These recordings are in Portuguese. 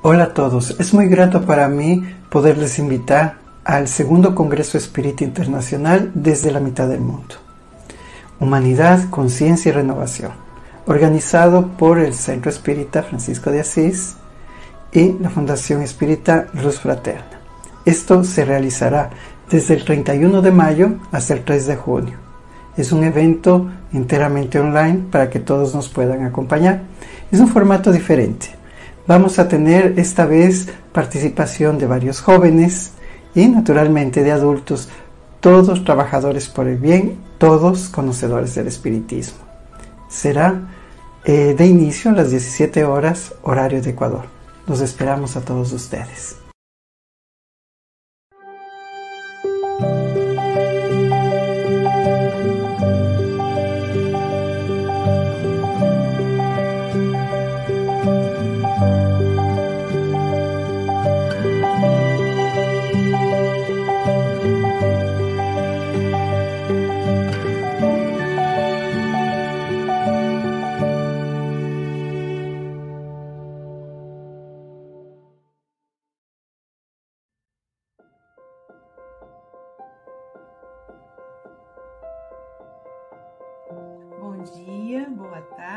Hola a todos, es muy grato para mí poderles invitar al segundo Congreso Espírita Internacional desde la mitad del mundo. Humanidad, Conciencia y Renovación, organizado por el Centro Espírita Francisco de Asís y la Fundación Espírita Luz Fraterna. Esto se realizará desde el 31 de mayo hasta el 3 de junio. Es un evento enteramente online para que todos nos puedan acompañar. Es un formato diferente Vamos a tener esta vez participación de varios jóvenes y naturalmente de adultos, todos trabajadores por el bien, todos conocedores del espiritismo. Será eh, de inicio a las 17 horas horario de Ecuador. Los esperamos a todos ustedes.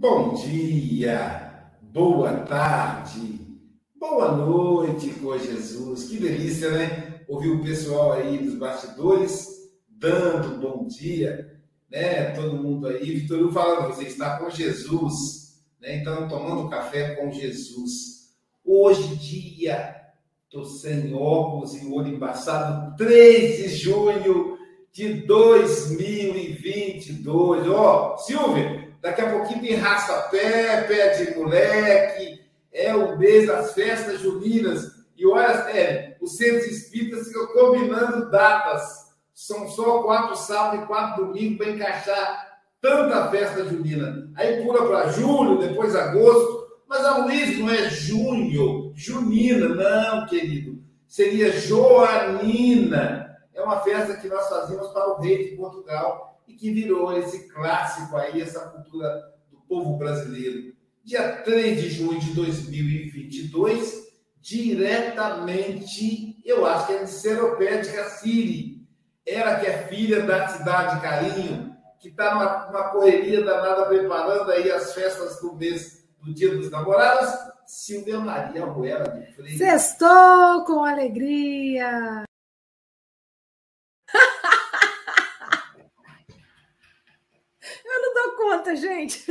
Bom dia, boa tarde, boa noite com Jesus. Que delícia, né? Ouvir o pessoal aí dos bastidores dando bom dia, né? Todo mundo aí. Vitor falando, você está com Jesus, né? Então, tomando café com Jesus. Hoje, dia do sem óculos e olho embaçado, 3 de junho de 2022. Ó, oh, Silvia, Daqui a pouquinho tem raça-pé, pé de moleque, é o mês das festas juninas. E olha, é, os centros espíritas ficam combinando datas. São só quatro sábados e quatro domingos para encaixar tanta festa junina. Aí pula para julho, depois agosto. Mas a Luiz não é junho, junina, não, querido. Seria joanina. É uma festa que nós fazíamos para o rei de Portugal e que virou esse clássico aí, essa cultura do povo brasileiro. Dia 3 de junho de 2022, diretamente, eu acho que é de Seropédica Siri, ela que é filha da cidade Carinho, que está numa, numa correria danada preparando aí as festas do mês do Dia dos Namorados, Silvia Maria Ruela de Freitas. Sextou com alegria! Dou conta, gente.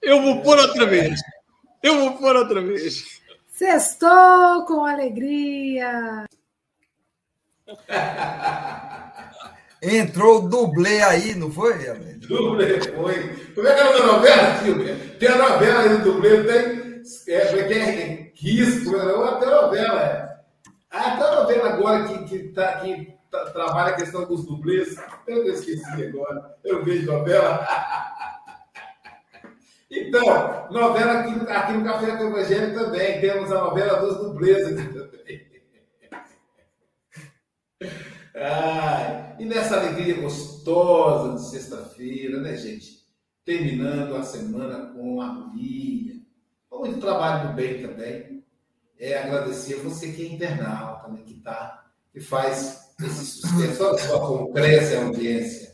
Eu vou pôr outra vez. Eu vou pôr outra vez. Sextou com alegria. Entrou o dublê aí, não foi, amigo? Dublê foi. Como é que é a novela, Silvia? Tem a novela aí do dublê, tem. É, porque é risco, é uma novela. É. Ah, tem a novela agora que, que, tá, que trabalha a questão dos dublês. Eu esqueci agora. Eu vejo novela. Então, novela aqui, aqui no Café do Evangelho também. Temos a novela dos dublês aqui também. Ai, e nessa alegria gostosa de sexta-feira, né, gente? Terminando a semana com harmonia. Com muito trabalho do bem também. É agradecer a você que é internauta, né, que, tá, que faz esse. Olha só como cresce a audiência.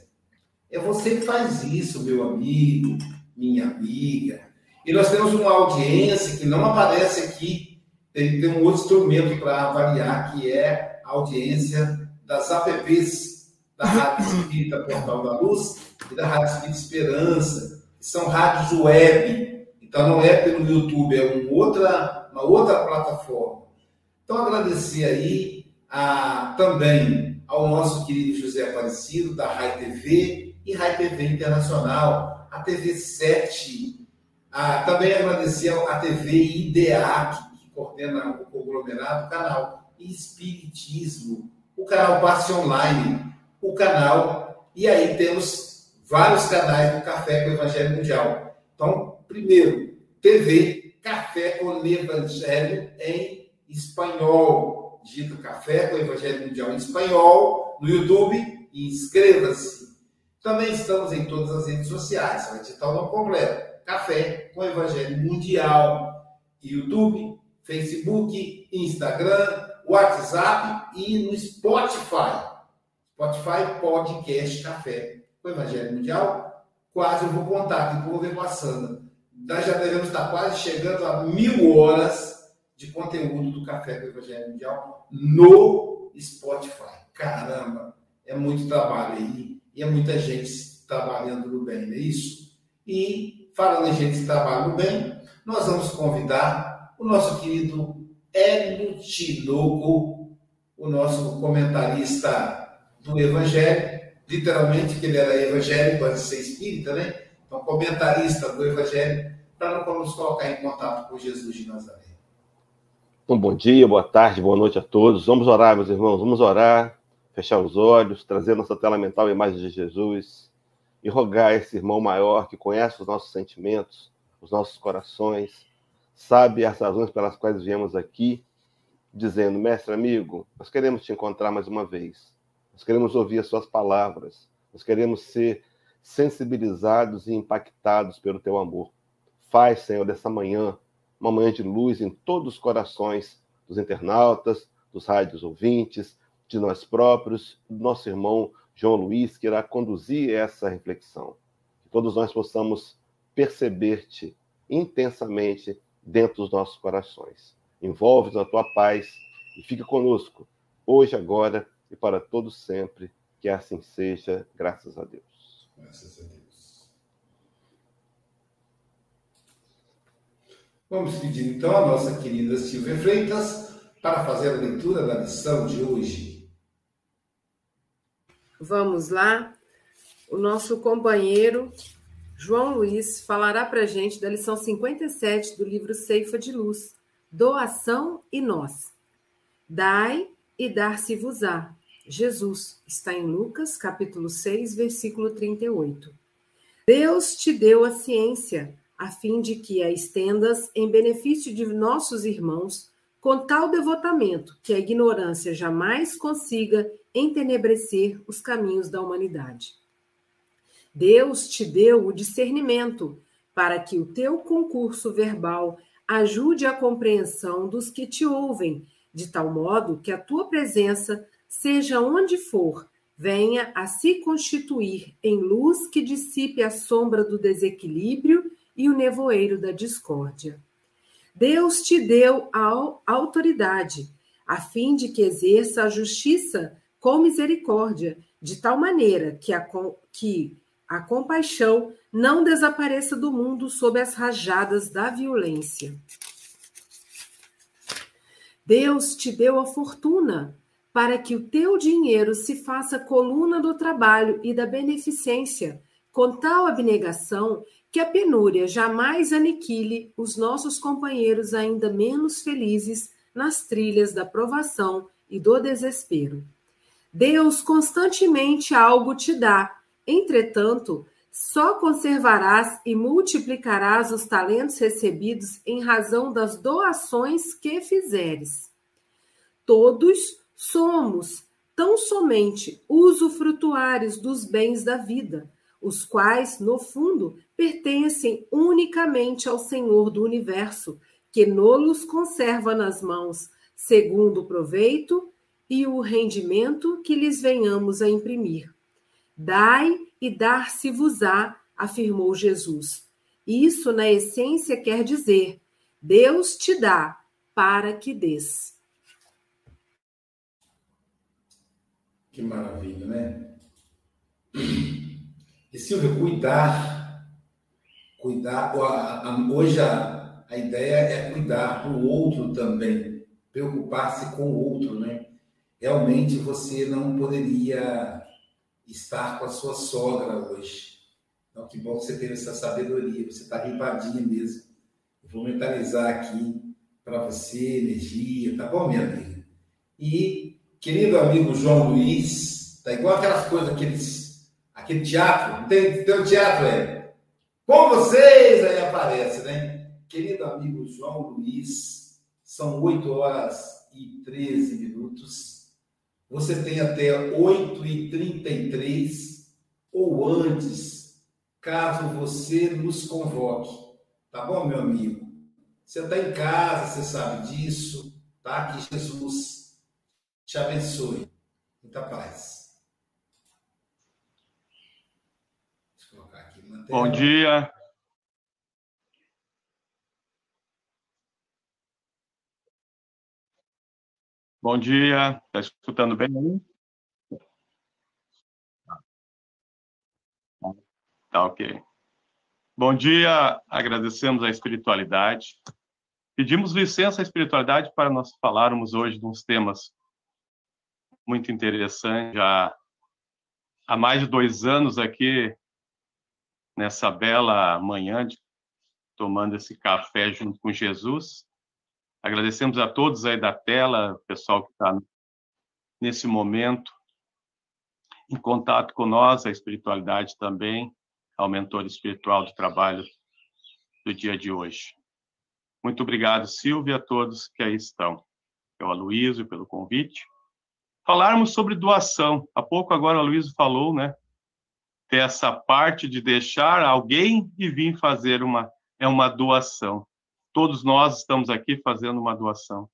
É você que faz isso, meu amigo, minha amiga. E nós temos uma audiência que não aparece aqui. Tem, tem um outro instrumento para avaliar, que é a audiência das apps da Rádio Espírita Portal da Luz e da Rádio Espírita Esperança, que são rádios web. Então não é pelo YouTube, é uma outra, uma outra plataforma. Então agradecer aí a, também ao nosso querido José Aparecido, da RAI TV, e Rai TV Internacional, a TV 7. Ah, também agradecer à TV IDEA, que, que coordena o conglomerado, o canal Espiritismo, o canal Passe Online, o canal, e aí temos vários canais do Café com o Evangelho Mundial. Então, primeiro, TV Café com o Evangelho em espanhol. Digita Café com o Evangelho Mundial em espanhol no YouTube e inscreva-se. Também estamos em todas as redes sociais, vai digitar o nome completo. Café com o Evangelho Mundial. YouTube, Facebook, Instagram, WhatsApp e no Spotify. Spotify Podcast Café com o Evangelho Mundial. Quase eu vou contar aqui, vou ver passando. Nós já devemos estar quase chegando a mil horas de conteúdo do Café com o Evangelho Mundial no Spotify. Caramba, é muito trabalho aí e é muita gente trabalhando no bem, não é isso? E falando em gente que trabalha no bem, nós vamos convidar o nosso querido Hélio Tinoco, o nosso comentarista do Evangelho, literalmente que ele era evangélico antes de ser espírita, né? Então, comentarista do Evangelho, para nos colocar em contato com Jesus de Nazaré. Um bom dia, boa tarde, boa noite a todos. Vamos orar, meus irmãos, vamos orar, fechar os olhos, trazer nossa tela mental a imagem de Jesus e rogar esse irmão maior que conhece os nossos sentimentos, os nossos corações, sabe as razões pelas quais viemos aqui, dizendo: Mestre amigo, nós queremos te encontrar mais uma vez, nós queremos ouvir as suas palavras, nós queremos ser sensibilizados e impactados pelo teu amor. Faz, Senhor, dessa manhã uma manhã de luz em todos os corações dos internautas, dos rádios ouvintes, de nós próprios, do nosso irmão João Luiz, que irá conduzir essa reflexão. Que todos nós possamos perceber-te intensamente dentro dos nossos corações. Envolve-nos na tua paz e fica conosco, hoje, agora e para todos sempre. Que assim seja, graças a Deus. Graças a Deus. Vamos pedir então a nossa querida Silvia Freitas para fazer a leitura da lição de hoje. Vamos lá. O nosso companheiro João Luiz falará para a gente da lição 57 do livro Ceifa de Luz, Doação e Nós. Dai e dar-se-vos-á. Jesus está em Lucas, capítulo 6, versículo 38. Deus te deu a ciência, a fim de que a estendas em benefício de nossos irmãos, com tal devotamento que a ignorância jamais consiga entenebrecer os caminhos da humanidade. Deus te deu o discernimento para que o teu concurso verbal ajude a compreensão dos que te ouvem, de tal modo que a tua presença, seja onde for, venha a se constituir em luz que dissipe a sombra do desequilíbrio e o nevoeiro da discórdia. Deus te deu a autoridade, a fim de que exerça a justiça com misericórdia, de tal maneira que, a, que a compaixão não desapareça do mundo sob as rajadas da violência. Deus te deu a fortuna para que o teu dinheiro se faça coluna do trabalho e da beneficência, com tal abnegação que a penúria jamais aniquile os nossos companheiros ainda menos felizes nas trilhas da provação e do desespero. Deus constantemente algo te dá, Entretanto, só conservarás e multiplicarás os talentos recebidos em razão das doações que fizeres. Todos somos tão somente usufrutuários dos bens da vida, os quais, no fundo, pertencem unicamente ao Senhor do universo, que nos conserva nas mãos, segundo o proveito e o rendimento que lhes venhamos a imprimir. Dai e dar-se-vos-á, afirmou Jesus. Isso, na essência, quer dizer: Deus te dá para que des. Que maravilha, né? E Silvia, cuidar, cuidar, hoje a, a ideia é cuidar do outro também, preocupar-se com o outro, né? Realmente você não poderia estar com a sua sogra hoje. Então, que bom que você teve essa sabedoria, você está limpadinha mesmo. vou mentalizar aqui para você, energia, tá bom, minha amiga? E, querido amigo João Luiz, tá igual aquelas coisas, aqueles, aquele teatro, tem, tem um teatro, é? Com vocês, aí aparece, né? Querido amigo João Luiz, são 8 horas e 13 minutos. Você tem até 8 e 33 ou antes, caso você nos convoque. Tá bom, meu amigo? Você está em casa, você sabe disso, tá? Que Jesus te abençoe. Muita paz. Deixa eu colocar aqui Bom dia. Bom dia. Está escutando bem aí? Tá ok. Bom dia, agradecemos a espiritualidade. Pedimos licença à espiritualidade para nós falarmos hoje de uns temas muito interessantes. Já há mais de dois anos aqui, nessa bela manhã, de, tomando esse café junto com Jesus. Agradecemos a todos aí da tela, pessoal que está nesse momento em contato com nós, a espiritualidade também ao mentor espiritual do trabalho do dia de hoje. Muito obrigado, Silvia, a todos que aí estão. Eu, Aloysio, pelo convite. Falarmos sobre doação. Há pouco agora o Aloysio falou, né? Ter essa parte de deixar alguém e vir fazer uma é uma doação. Todos nós estamos aqui fazendo uma doação.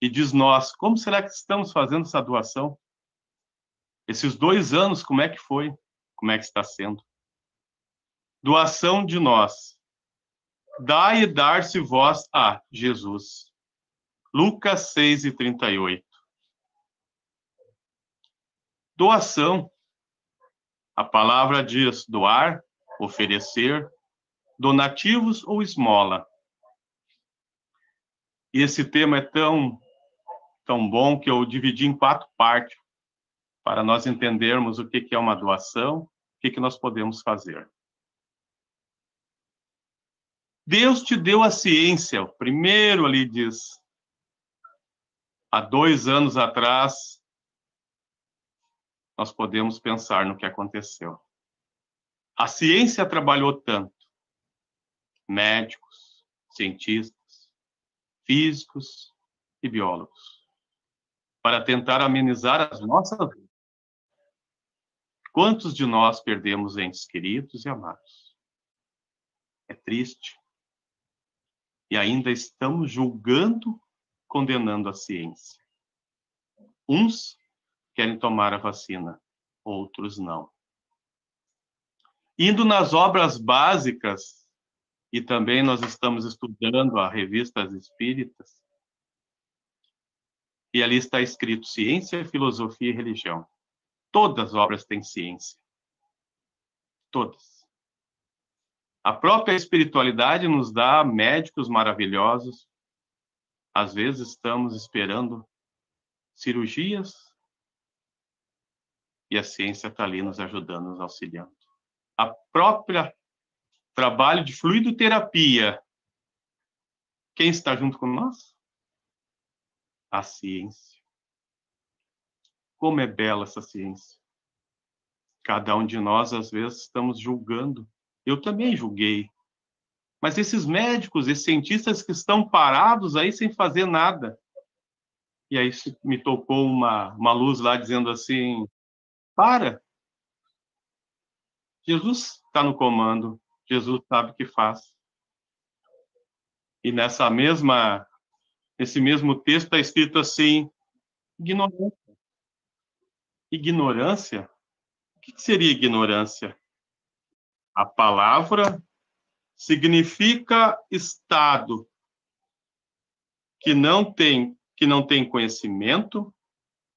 E diz nós, como será que estamos fazendo essa doação? Esses dois anos, como é que foi? Como é que está sendo? doação de nós. Dai e dar-se vós a Jesus. Lucas 6 e 38. Doação. A palavra diz doar, oferecer, donativos ou esmola. E esse tema é tão tão bom que eu dividi em quatro partes para nós entendermos o que é uma doação, o que nós podemos fazer. Deus te deu a ciência. O primeiro ali diz. Há dois anos atrás, nós podemos pensar no que aconteceu. A ciência trabalhou tanto. Médicos, cientistas, físicos e biólogos. Para tentar amenizar as nossas vidas. Quantos de nós perdemos entes queridos e amados? É triste e ainda estamos julgando, condenando a ciência. Uns querem tomar a vacina, outros não. Indo nas obras básicas, e também nós estamos estudando a revista As Espíritas, e ali está escrito ciência, filosofia e religião. Todas as obras têm ciência. Todas. A própria espiritualidade nos dá médicos maravilhosos. Às vezes estamos esperando cirurgias e a ciência está ali nos ajudando, nos auxiliando. A própria trabalho de fluidoterapia. Quem está junto com nós? A ciência. Como é bela essa ciência. Cada um de nós, às vezes, estamos julgando eu também julguei. Mas esses médicos, esses cientistas que estão parados aí sem fazer nada. E aí me tocou uma, uma luz lá dizendo assim: para. Jesus está no comando. Jesus sabe o que faz. E nessa mesma, nesse mesmo texto está escrito assim: ignorância. Ignorância? O que seria ignorância? A palavra significa estado que não tem que não tem conhecimento,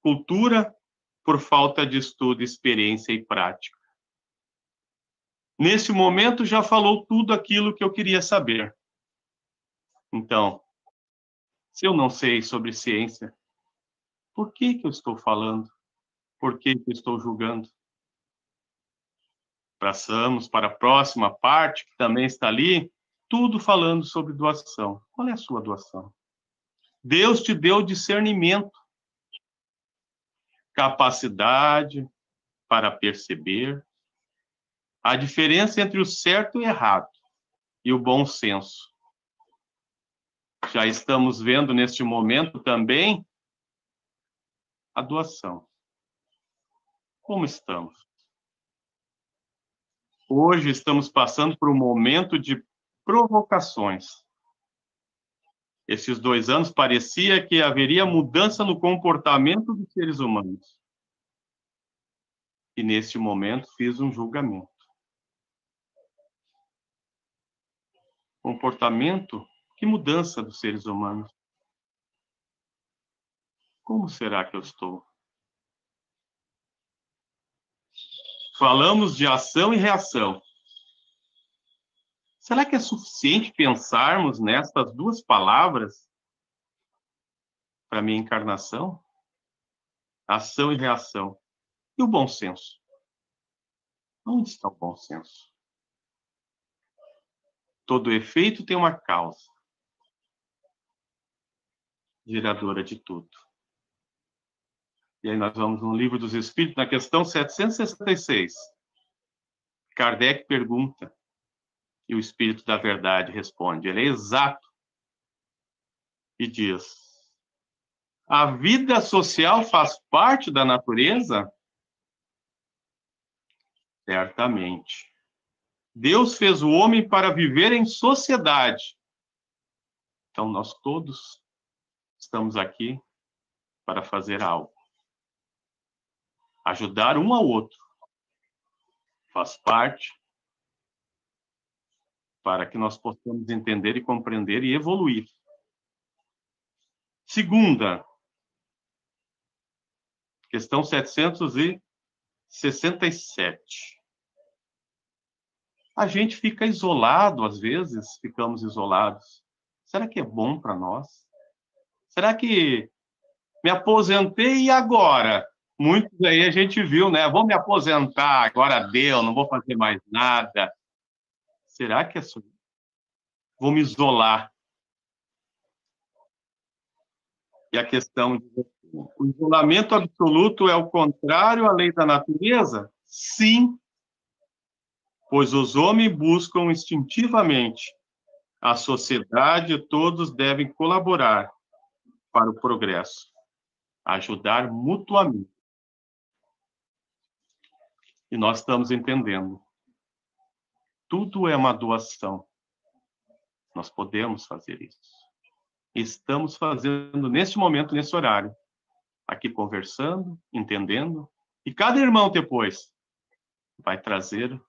cultura por falta de estudo, experiência e prática. Nesse momento já falou tudo aquilo que eu queria saber. Então, se eu não sei sobre ciência, por que que eu estou falando? Por que que eu estou julgando? Passamos para a próxima parte, que também está ali, tudo falando sobre doação. Qual é a sua doação? Deus te deu discernimento, capacidade para perceber a diferença entre o certo e o errado e o bom senso. Já estamos vendo neste momento também a doação. Como estamos? Hoje estamos passando por um momento de provocações. Esses dois anos parecia que haveria mudança no comportamento dos seres humanos. E neste momento fiz um julgamento. Comportamento, que mudança dos seres humanos. Como será que eu estou? Falamos de ação e reação. Será que é suficiente pensarmos nestas duas palavras para minha encarnação? Ação e reação. E o bom senso? Onde está o bom senso? Todo efeito tem uma causa, geradora de tudo. E aí nós vamos no Livro dos Espíritos, na questão 766. Kardec pergunta, e o Espírito da Verdade responde. Ele é exato. E diz: A vida social faz parte da natureza? Certamente. Deus fez o homem para viver em sociedade. Então, nós todos estamos aqui para fazer algo ajudar um ao outro. Faz parte para que nós possamos entender e compreender e evoluir. Segunda, questão 767. A gente fica isolado, às vezes, ficamos isolados. Será que é bom para nós? Será que me aposentei e agora? muitos aí a gente viu, né? Vou me aposentar, agora deu, não vou fazer mais nada. Será que é só? Vou me isolar. E a questão o isolamento absoluto é o contrário à lei da natureza? Sim. Pois os homens buscam instintivamente a sociedade, todos devem colaborar para o progresso, ajudar mutuamente. E nós estamos entendendo. Tudo é uma doação. Nós podemos fazer isso. Estamos fazendo neste momento, nesse horário, aqui conversando, entendendo, e cada irmão depois vai trazer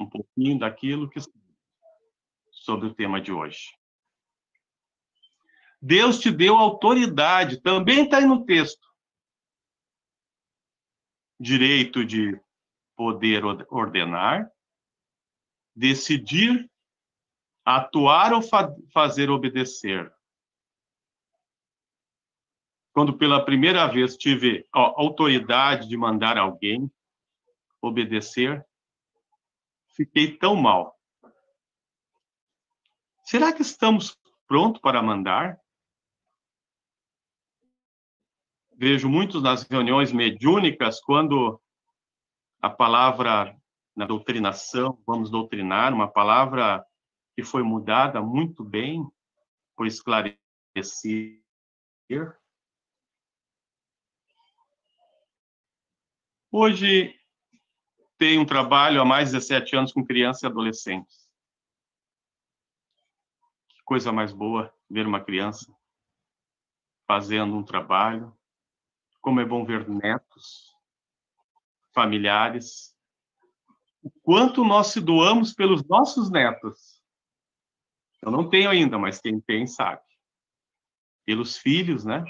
um pouquinho daquilo que sobre o tema de hoje. Deus te deu autoridade, também está aí no texto direito de poder ordenar, decidir, atuar ou fa fazer obedecer. Quando pela primeira vez tive a autoridade de mandar alguém obedecer, fiquei tão mal. Será que estamos prontos para mandar? vejo muitos nas reuniões mediúnicas, quando a palavra na doutrinação, vamos doutrinar, uma palavra que foi mudada muito bem, por esclarecer. Hoje tenho um trabalho há mais de 17 anos com crianças e adolescentes. Que coisa mais boa ver uma criança fazendo um trabalho, como é bom ver netos, familiares, o quanto nós se doamos pelos nossos netos. Eu não tenho ainda, mas quem tem sabe. Pelos filhos, né?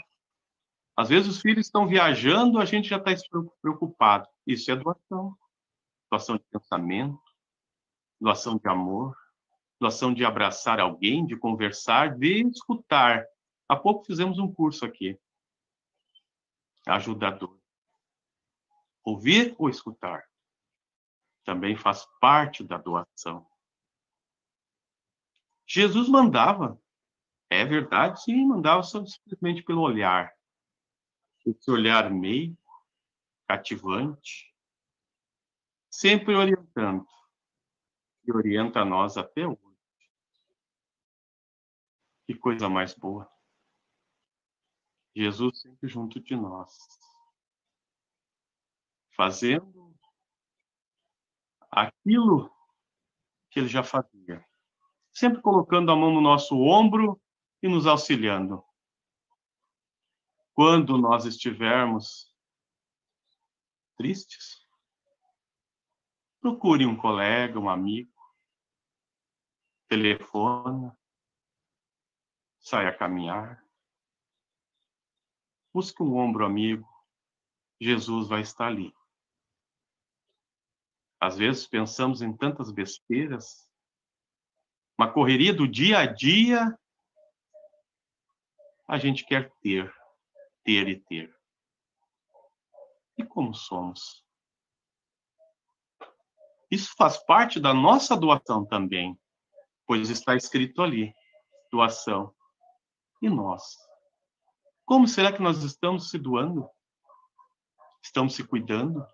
Às vezes os filhos estão viajando, a gente já está preocupado. Isso é doação. Doação de pensamento, doação de amor, doação de abraçar alguém, de conversar, de escutar. Há pouco fizemos um curso aqui ajudador. Ouvir ou escutar? Também faz parte da doação. Jesus mandava, é verdade, sim, mandava simplesmente pelo olhar. Esse olhar meio, cativante, sempre orientando, e orienta nós até hoje. Que coisa mais boa. Jesus sempre junto de nós, fazendo aquilo que ele já fazia, sempre colocando a mão no nosso ombro e nos auxiliando. Quando nós estivermos tristes, procure um colega, um amigo, telefona, saia a caminhar, busque um ombro amigo, Jesus vai estar ali. Às vezes pensamos em tantas besteiras, uma correria do dia a dia, a gente quer ter, ter e ter. E como somos? Isso faz parte da nossa doação também, pois está escrito ali: doação. E nós? Como será que nós estamos se doando? Estamos se cuidando?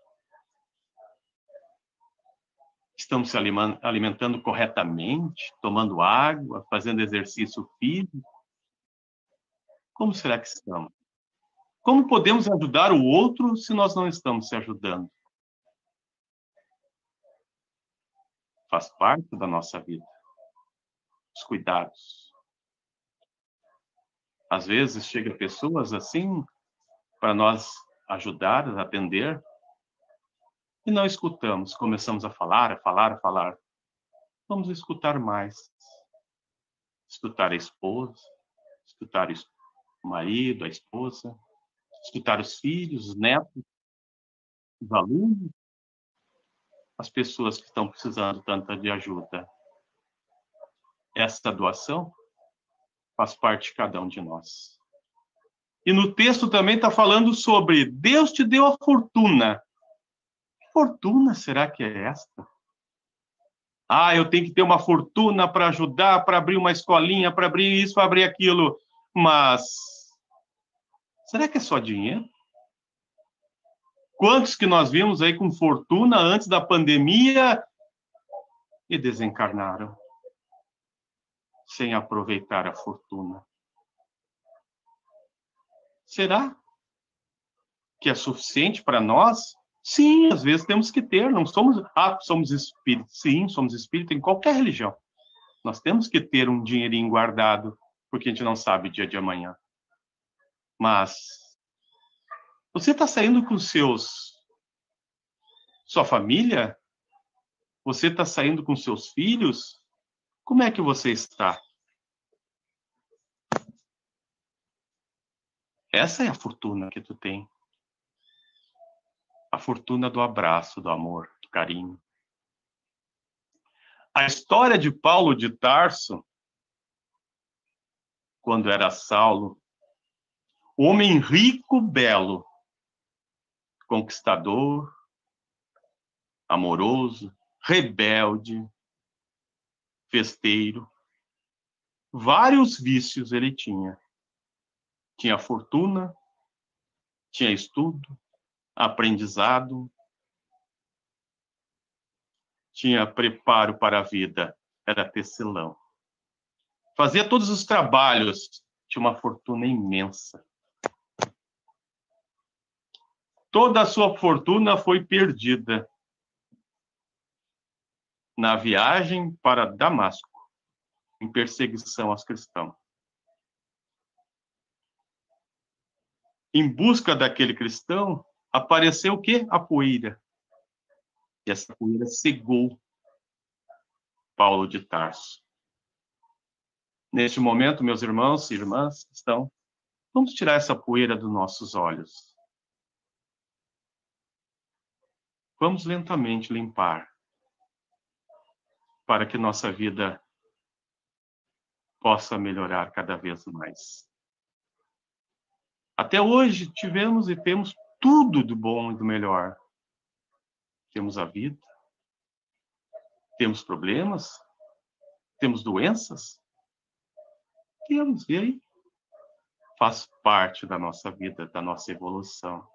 Estamos se alimentando corretamente, tomando água, fazendo exercício físico? Como será que estamos? Como podemos ajudar o outro se nós não estamos se ajudando? Faz parte da nossa vida. Os cuidados. Às vezes chega pessoas assim para nós ajudar, atender, e não escutamos. Começamos a falar, a falar, a falar. Vamos escutar mais. Escutar a esposa, escutar o marido, a esposa, escutar os filhos, os netos, os alunos, as pessoas que estão precisando tanto de ajuda. Essa doação faz parte de cada um de nós. E no texto também está falando sobre Deus te deu a fortuna. Fortuna será que é esta? Ah, eu tenho que ter uma fortuna para ajudar, para abrir uma escolinha, para abrir isso, para abrir aquilo. Mas será que é só dinheiro? Quantos que nós vimos aí com fortuna antes da pandemia e desencarnaram sem aproveitar a fortuna? Será que é suficiente para nós? Sim, às vezes temos que ter, não somos, ah, somos espíritos. Sim, somos espíritos em qualquer religião. Nós temos que ter um dinheirinho guardado, porque a gente não sabe o dia de amanhã. Mas você está saindo com seus sua família? Você está saindo com seus filhos? Como é que você está? Essa é a fortuna que tu tem. A fortuna do abraço, do amor, do carinho. A história de Paulo de Tarso, quando era Saulo, homem rico, belo, conquistador, amoroso, rebelde, festeiro. Vários vícios ele tinha. Tinha fortuna, tinha estudo, aprendizado, tinha preparo para a vida, era tecelão. Fazia todos os trabalhos, tinha uma fortuna imensa. Toda a sua fortuna foi perdida na viagem para Damasco, em perseguição aos cristãos. Em busca daquele cristão, apareceu o quê? A poeira. E essa poeira cegou Paulo de Tarso. Neste momento, meus irmãos e irmãs estão, vamos tirar essa poeira dos nossos olhos. Vamos lentamente limpar para que nossa vida possa melhorar cada vez mais. Até hoje tivemos e temos tudo do bom e do melhor. Temos a vida, Temos problemas? Temos doenças? Temos, e aí? Faz parte da nossa vida, da nossa evolução.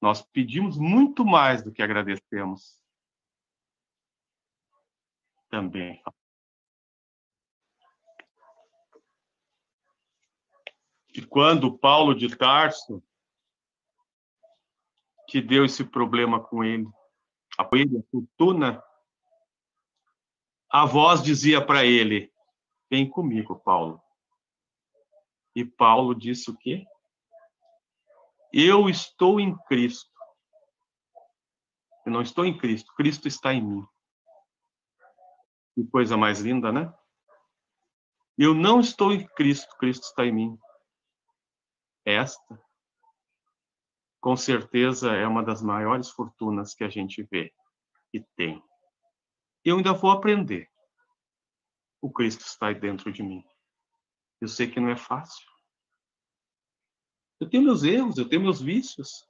Nós pedimos muito mais do que agradecemos. Também. E quando Paulo de Tarso, que deu esse problema com ele, a a fortuna, a voz dizia para ele: Vem comigo, Paulo. E Paulo disse o quê? Eu estou em Cristo. Eu não estou em Cristo, Cristo está em mim. Que coisa mais linda, né? Eu não estou em Cristo, Cristo está em mim. Esta, com certeza, é uma das maiores fortunas que a gente vê e tem. Eu ainda vou aprender. O Cristo está dentro de mim. Eu sei que não é fácil. Eu tenho meus erros, eu tenho meus vícios.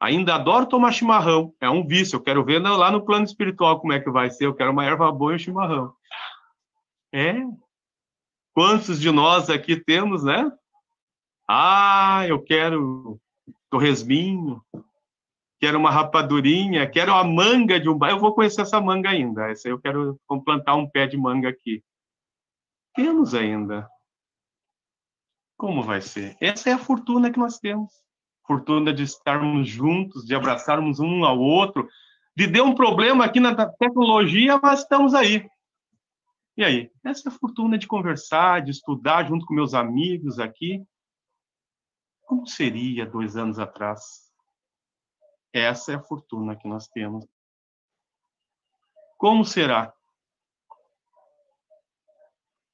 Ainda adoro tomar chimarrão. É um vício. Eu quero ver lá no plano espiritual como é que vai ser. Eu quero uma erva boa e um chimarrão. É. Quantos de nós aqui temos, né? Ah, eu quero torresminho, quero uma rapadurinha, quero a manga de um bairro. Eu vou conhecer essa manga ainda. Essa eu quero plantar um pé de manga aqui. Temos ainda. Como vai ser? Essa é a fortuna que nós temos. Fortuna de estarmos juntos, de abraçarmos um ao outro, de ter um problema aqui na tecnologia, mas estamos aí. E aí? Essa é a fortuna de conversar, de estudar junto com meus amigos aqui, como seria dois anos atrás? Essa é a fortuna que nós temos. Como será?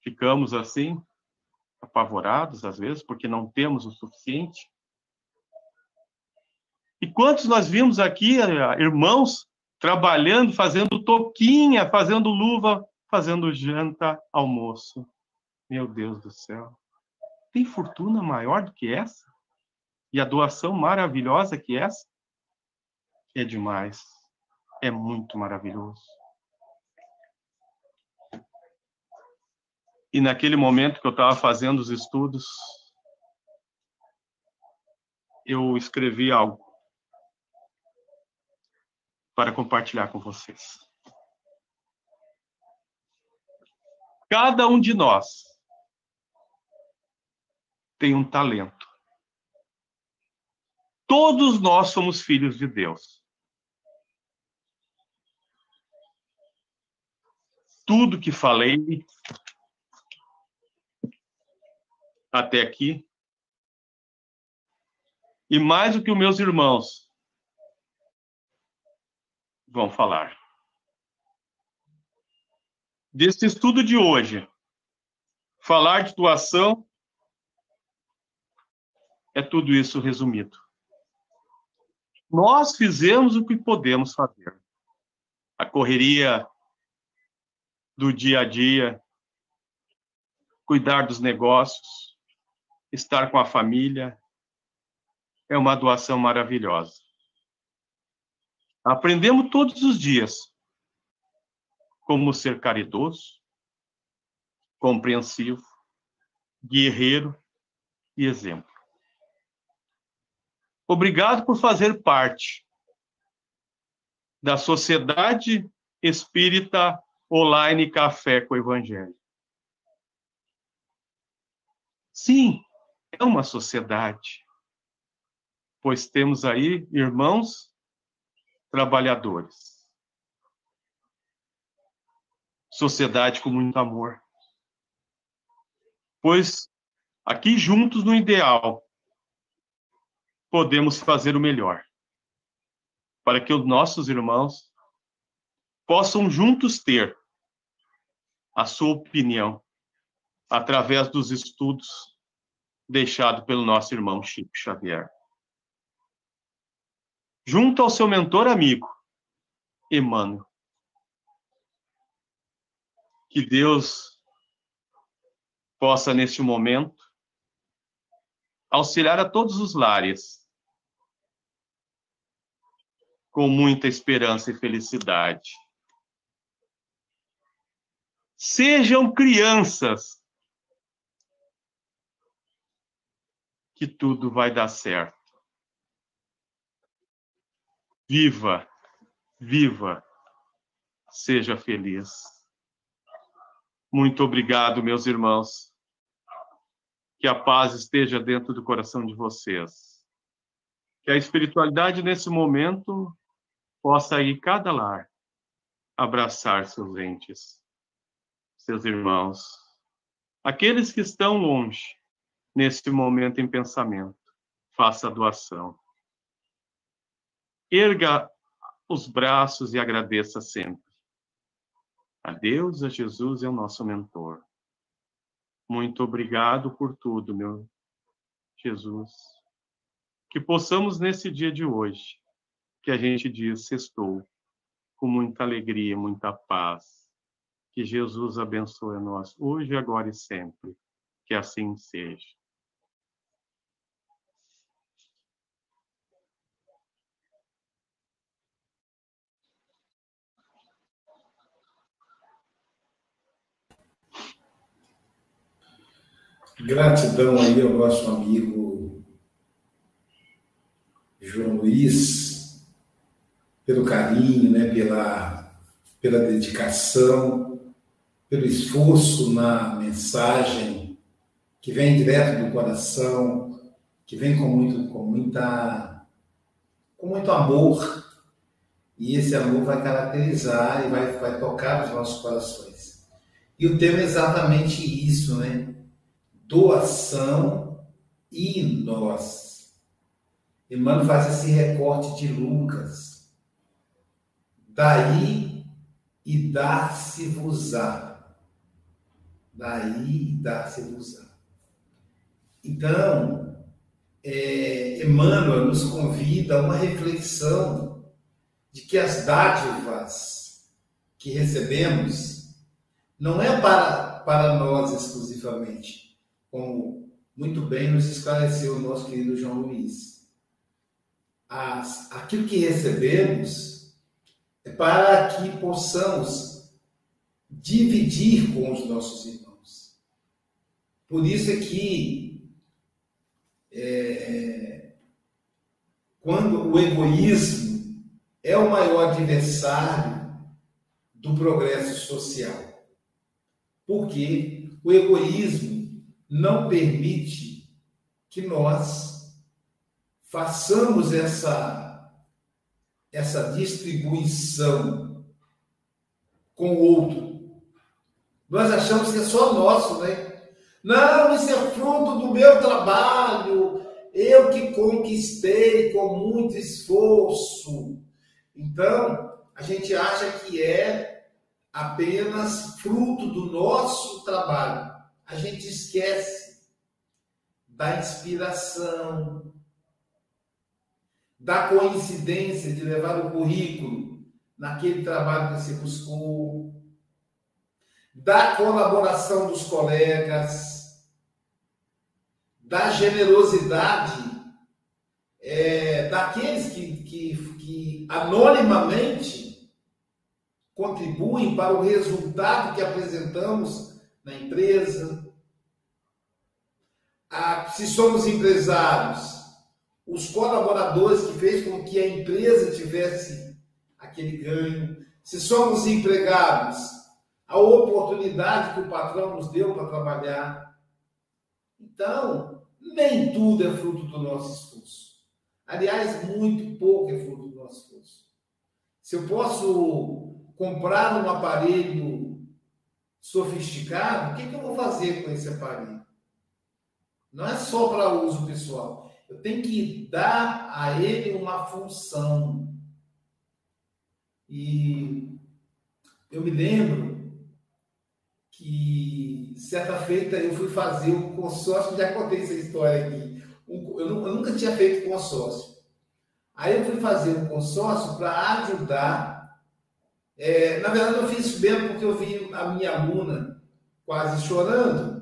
Ficamos assim, apavorados às vezes, porque não temos o suficiente? E quantos nós vimos aqui, eh, irmãos, trabalhando, fazendo toquinha, fazendo luva, fazendo janta, almoço? Meu Deus do céu. Tem fortuna maior do que essa? E a doação maravilhosa que é essa é demais. É muito maravilhoso. E naquele momento que eu estava fazendo os estudos, eu escrevi algo para compartilhar com vocês. Cada um de nós tem um talento. Todos nós somos filhos de Deus. Tudo que falei até aqui, e mais do que os meus irmãos vão falar. Desse estudo de hoje, falar de doação é tudo isso resumido. Nós fizemos o que podemos fazer. A correria do dia a dia, cuidar dos negócios, estar com a família, é uma doação maravilhosa. Aprendemos todos os dias como ser caridoso, compreensivo, guerreiro e exemplo. Obrigado por fazer parte da Sociedade Espírita Online Café com o Evangelho. Sim, é uma sociedade, pois temos aí irmãos trabalhadores. Sociedade com muito amor. Pois aqui juntos no ideal, podemos fazer o melhor, para que os nossos irmãos possam juntos ter a sua opinião através dos estudos deixados pelo nosso irmão Chico Xavier. Junto ao seu mentor amigo, Emmanuel. Que Deus possa, neste momento, auxiliar a todos os lares com muita esperança e felicidade. Sejam crianças, que tudo vai dar certo. Viva, viva, seja feliz. Muito obrigado, meus irmãos. Que a paz esteja dentro do coração de vocês. Que a espiritualidade nesse momento possa ir cada lar abraçar seus entes, seus irmãos, aqueles que estão longe nesse momento em pensamento. Faça a doação. Erga os braços e agradeça sempre. A Deus, a Jesus é o nosso mentor. Muito obrigado por tudo, meu Jesus. Que possamos nesse dia de hoje, que a gente diz sextou, com muita alegria, muita paz. Que Jesus abençoe a nós hoje, agora e sempre. Que assim seja. Gratidão aí ao nosso amigo João Luiz pelo carinho, né, pela, pela dedicação, pelo esforço na mensagem que vem direto do coração, que vem com muito, com muita, com muito amor. E esse amor vai caracterizar e vai, vai tocar os nossos corações. E o tema é exatamente isso, né? Doação e nós. Emmanuel faz esse recorte de Lucas. Daí e dar-se-vos-á. Daí e dar-se-vos-á. Então, é, Emmanuel nos convida a uma reflexão de que as dádivas que recebemos não é para, para nós exclusivamente, como muito bem nos esclareceu o nosso querido João Luiz. As, aquilo que recebemos é para que possamos dividir com os nossos irmãos. Por isso é que é, quando o egoísmo é o maior adversário do progresso social. Porque o egoísmo não permite que nós façamos essa essa distribuição com o outro. Nós achamos que é só nosso, né? Não, isso é fruto do meu trabalho, eu que conquistei com muito esforço. Então, a gente acha que é apenas fruto do nosso trabalho a gente esquece da inspiração, da coincidência de levar o currículo naquele trabalho que você buscou, da colaboração dos colegas, da generosidade é, daqueles que, que, que anonimamente contribuem para o resultado que apresentamos na empresa. Ah, se somos empresários, os colaboradores que fez com que a empresa tivesse aquele ganho. Se somos empregados, a oportunidade que o patrão nos deu para trabalhar. Então, nem tudo é fruto do nosso esforço. Aliás, muito pouco é fruto do nosso esforço. Se eu posso comprar um aparelho sofisticado, o que, que eu vou fazer com esse aparelho? Não é só para uso pessoal. Eu tenho que dar a ele uma função. E eu me lembro que certa feita eu fui fazer um consórcio, já contei essa história aqui. eu, nunca tinha feito consórcio. Aí eu fui fazer um consórcio para ajudar é, na verdade, eu fiz isso mesmo porque eu vi a minha aluna quase chorando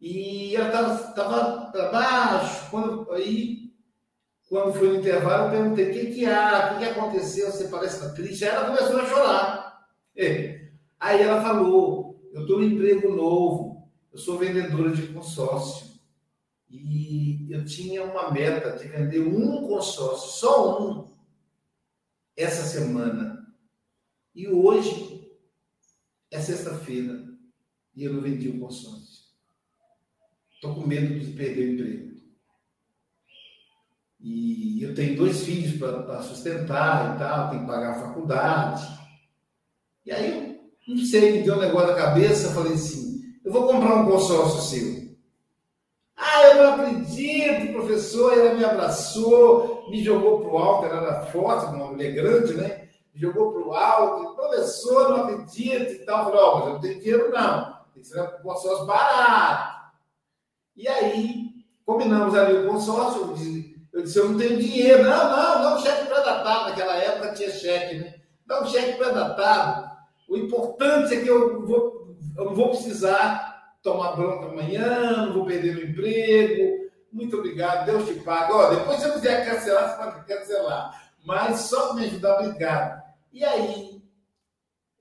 e ela estava para baixo. Quando, aí, quando foi no intervalo, eu perguntei: o que, que há? O que, que aconteceu? Você parece estar triste. Aí ela começou a chorar. É. Aí ela falou: eu estou no emprego novo, eu sou vendedora de consórcio. E eu tinha uma meta de vender um consórcio, só um, essa semana. E hoje é sexta-feira e eu não vendi o consórcio. Estou com medo de perder o emprego. E eu tenho dois filhos para sustentar e tal, tenho que pagar a faculdade. E aí eu não sei, me deu um negócio na cabeça, falei assim, eu vou comprar um consórcio seu. Ah, eu não acredito, professor, ela me abraçou, me jogou para o alto, ela era forte, uma mulher grande, né? Jogou para o alto, professor, não acredito e tal. Falei, mas eu não tenho dinheiro não, tem que ser um consórcio barato. E aí, combinamos ali o consórcio, eu disse, eu, disse, eu não tenho dinheiro. Não, não, dá um cheque pré-datado, naquela época tinha cheque, né? Dá um cheque pré-datado. O importante é que eu, vou, eu não vou precisar tomar bronca amanhã, não vou perder o emprego. Muito obrigado, Deus te paga. Ó, depois se eu quiser cancelar, você pode cancelar. Mas só me ajudar, obrigado. E aí,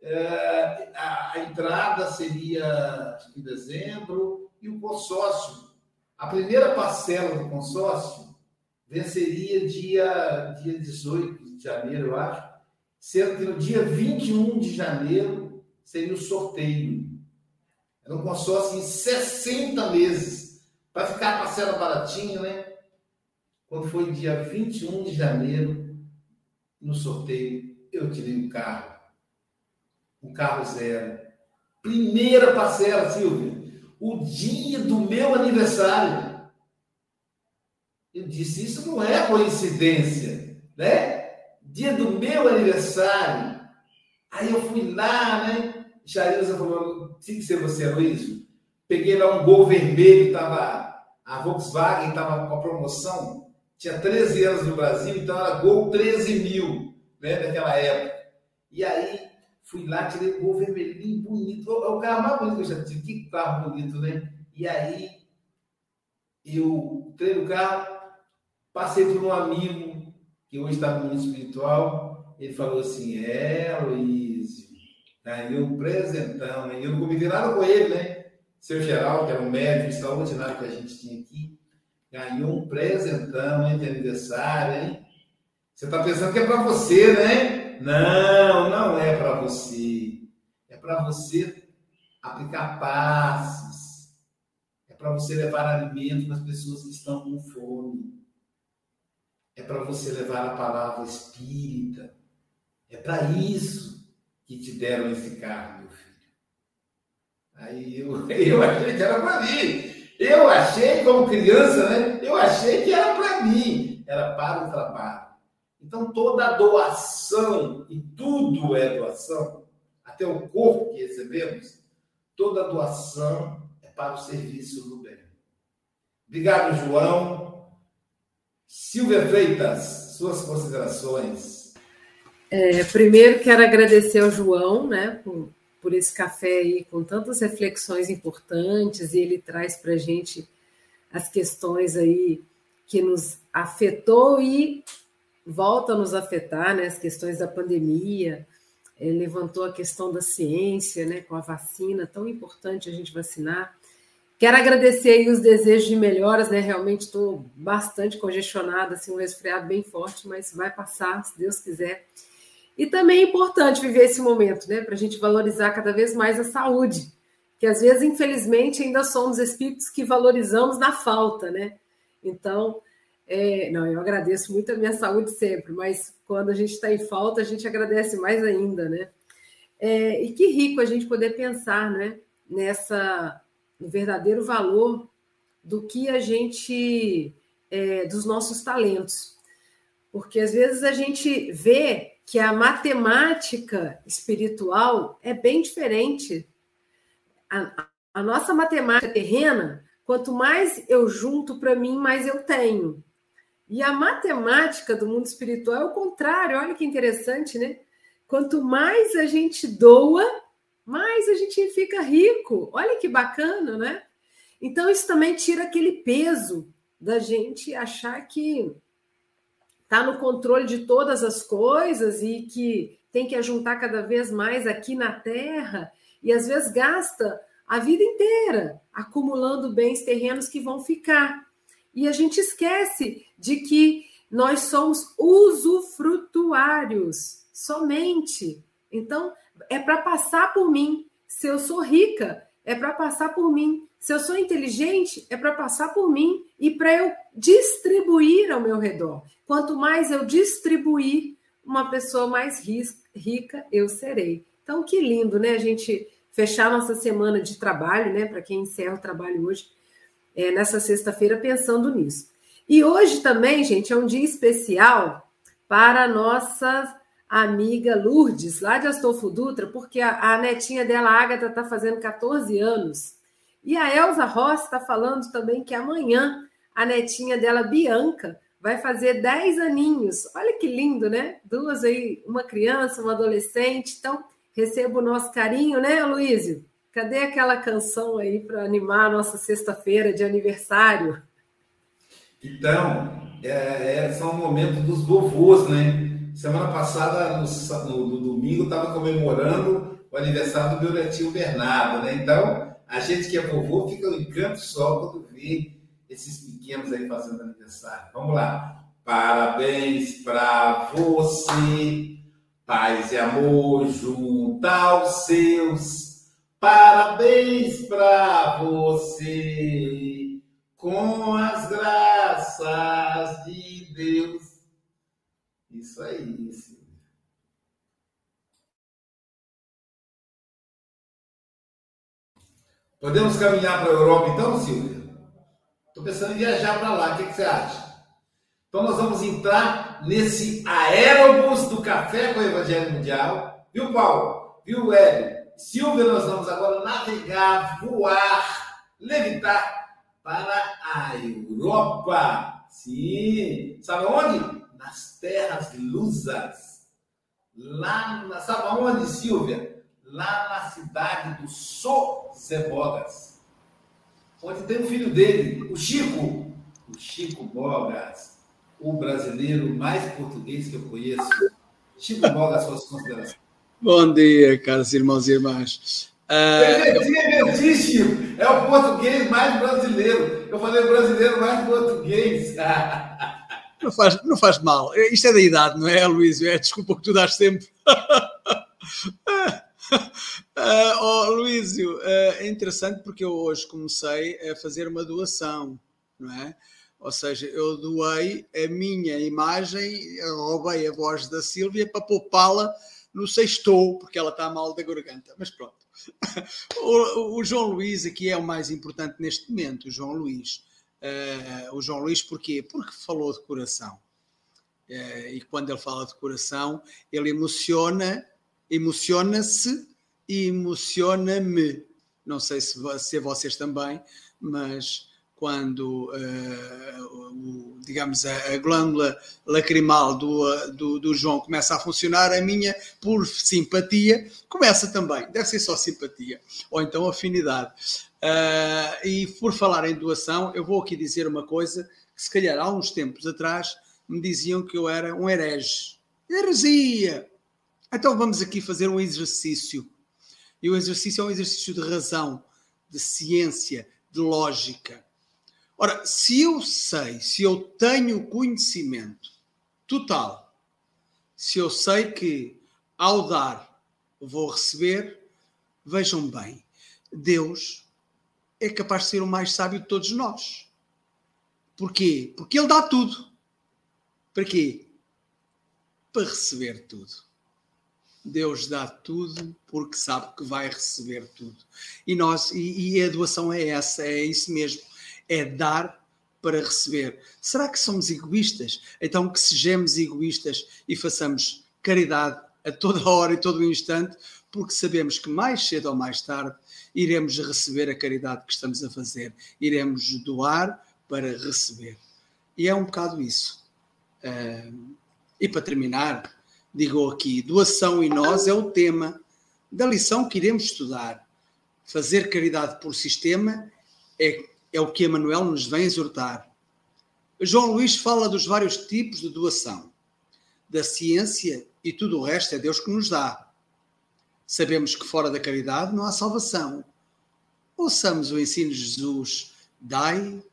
é, a, a, entrada seria em dezembro e o consórcio. A primeira parcela do consórcio venceria dia, dia 18 de janeiro, eu acho, sendo que no dia 21 de janeiro seria o sorteio. Era um consórcio em 60 meses, para ficar a parcela baratinha, né? Quando foi dia 21 de janeiro, no sorteio, eu tirei um carro. Um carro zero. Primeira parcela, Silvia. O dia do meu aniversário. Eu disse, isso não é coincidência, né? Dia do meu aniversário. Aí eu fui lá, né? Jailza falou, tinha que ser você, Luiz. Peguei lá um gol vermelho, tava, a Volkswagen estava com a promoção, tinha 13 anos no Brasil, então era gol 13 mil, né, naquela época. E aí, fui lá, tirei o gol vermelhinho, bonito, é o carro mais bonito que eu já tive, que carro bonito, né? E aí, eu entrei no carro, passei por um amigo, que hoje está no mundo espiritual, ele falou assim, é, Luiz, Ganhou um presentão, né? Eu não combinei nada com ele, né? Seu Geral, que era um médico extraordinário que a gente tinha aqui, ganhou um presentão, hein, de aniversário, hein? Você está pensando que é para você, né? Não, não é para você. É para você aplicar passes. É para você levar alimento para as pessoas que estão com fome. É para você levar a palavra espírita. É para isso que te deram esse carro, meu filho. Aí eu, eu achei que era para mim. Eu achei, como criança, né? Eu achei que era para mim, era para o trabalho. Então, toda doação, e tudo é doação, até o corpo que recebemos, toda doação é para o serviço do bem. Obrigado, João. Silvia Freitas, suas considerações. É, primeiro, quero agradecer ao João, né, por, por esse café aí com tantas reflexões importantes, e ele traz para a gente as questões aí que nos afetou e volta a nos afetar, né, as questões da pandemia, ele levantou a questão da ciência, né, com a vacina, tão importante a gente vacinar. Quero agradecer os desejos de melhoras, né? Realmente estou bastante congestionada, assim, um resfriado bem forte, mas vai passar, se Deus quiser. E também é importante viver esse momento, né? Para a gente valorizar cada vez mais a saúde. Que às vezes, infelizmente, ainda somos espíritos que valorizamos na falta, né? Então, é, não, eu agradeço muito a minha saúde sempre, mas quando a gente está em falta, a gente agradece mais ainda, né? É, e que rico a gente poder pensar, né? Nessa, no verdadeiro valor do que a gente, é, dos nossos talentos. Porque às vezes a gente vê que a matemática espiritual é bem diferente. A, a nossa matemática terrena, quanto mais eu junto para mim, mais eu tenho. E a matemática do mundo espiritual é o contrário. Olha que interessante, né? Quanto mais a gente doa, mais a gente fica rico. Olha que bacana, né? Então, isso também tira aquele peso da gente achar que está no controle de todas as coisas e que tem que ajuntar cada vez mais aqui na Terra e às vezes gasta a vida inteira acumulando bens terrenos que vão ficar. E a gente esquece de que nós somos usufrutuários somente. Então, é para passar por mim. Se eu sou rica, é para passar por mim. Se eu sou inteligente, é para passar por mim e para eu distribuir ao meu redor. Quanto mais eu distribuir, uma pessoa mais rica eu serei. Então, que lindo, né? A gente fechar nossa semana de trabalho, né? Para quem encerra o trabalho hoje, é, nessa sexta-feira, pensando nisso. E hoje também, gente, é um dia especial para a nossa amiga Lourdes, lá de Astolfo Dutra, porque a, a netinha dela, a Agatha, está fazendo 14 anos. E a Elza Rossi está falando também que amanhã a netinha dela, Bianca, vai fazer 10 aninhos. Olha que lindo, né? Duas aí, uma criança, uma adolescente. Então, receba o nosso carinho, né, Luísio? Cadê aquela canção aí para animar a nossa sexta-feira de aniversário? Então, é, é, são momentos dos vovôs, né? Semana passada, no, no, no domingo, estava comemorando o aniversário do meu netinho Bernardo, né? Então, a gente que é vovô fica no encanto só quando vê esses pequenos aí fazendo aniversário. Vamos lá. Parabéns para você, paz e amor junto aos seus. Parabéns para você, com as graças de Deus. Isso aí, Silvia. Podemos caminhar para a Europa então, Silvia? Estou pensando em viajar para lá, o que, que, você acha? Então nós vamos entrar nesse aérobus do Café com o Evangelho Mundial. Viu, Paulo? Viu, Hélio? Silvia, nós vamos agora navegar, voar, levitar para a Europa. Sim. Sabe onde? Nas terras lusas. Lá, na, sabe onde, Silvia? Lá na cidade do Sozebogas onde tem o filho dele, o Chico, o Chico Bogas, o brasileiro mais português que eu conheço. Chico Bogas, suas considerações. Bom dia, caros irmãos e irmãs. Uh, Chico. É o português mais brasileiro. Eu falei brasileiro mais português. Não faz, não faz mal. Isto é da idade, não é, Luís? É desculpa que tu dás sempre. Uh, oh, Luísio, uh, é interessante porque eu hoje comecei a fazer uma doação, não é? Ou seja, eu doei a minha imagem, roubei a voz da Sílvia para poupá-la no sextou, porque ela está mal da garganta. Mas pronto. o, o, João Luís aqui é o mais importante neste momento, o João Luís. Uh, o João Luís porquê? Porque falou de coração. Uh, e quando ele fala de coração, ele emociona, emociona-se emociona-me. Não sei se, se vocês também, mas quando, uh, o, digamos, a, a, glândula lacrimal do, do, do, João começa a funcionar, a minha, por simpatia, começa também. Deve ser só simpatia, ou então afinidade. Uh, e por falar em doação, eu vou aqui dizer uma coisa que, se calhar, há uns tempos atrás, me diziam que eu era um herege. Heresia! Então vamos aqui fazer um exercício e o exercício é um exercício de razão, de ciência, de lógica. Ora, se eu sei, se eu tenho conhecimento total, se eu sei que ao dar vou receber, vejam bem, Deus é capaz de ser o mais sábio de todos nós. Porquê? Porque Ele dá tudo. Para quê? Para receber tudo. Deus dá tudo porque sabe que vai receber tudo. E nós e, e, a doação é essa, é isso mesmo, é dar para receber. Será que somos egoístas? Então que sejamos egoístas e façamos caridade a toda hora e todo o instante, porque sabemos que mais cedo ou mais tarde iremos receber a caridade que estamos a fazer, iremos doar para receber. E é um bocado isso. Uh, e para terminar, digo aqui, doação e nós é o tema da lição que iremos estudar. Fazer caridade por sistema é, é o que Emanuel nos vem exortar. João Luís fala dos vários tipos de doação, da ciência e tudo o resto é Deus que nos dá. Sabemos que fora da caridade não há salvação. Ouçamos o ensino de Jesus: dai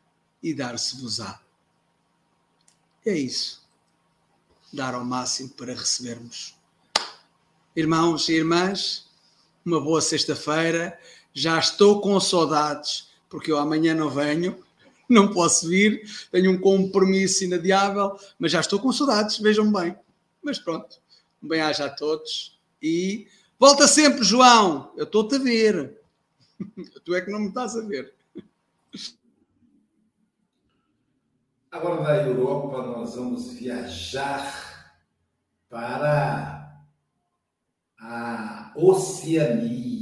e dar-se-vos-á. É isso. Dar ao máximo para recebermos. Irmãos e irmãs, uma boa sexta-feira. Já estou com saudades, porque eu amanhã não venho, não posso vir, tenho um compromisso inadiável, mas já estou com saudades, vejam bem. Mas pronto, um bem-aja a todos e volta sempre, João. Eu estou-te a ver. tu é que não me estás a ver. Agora da Europa nós vamos viajar para a Oceania,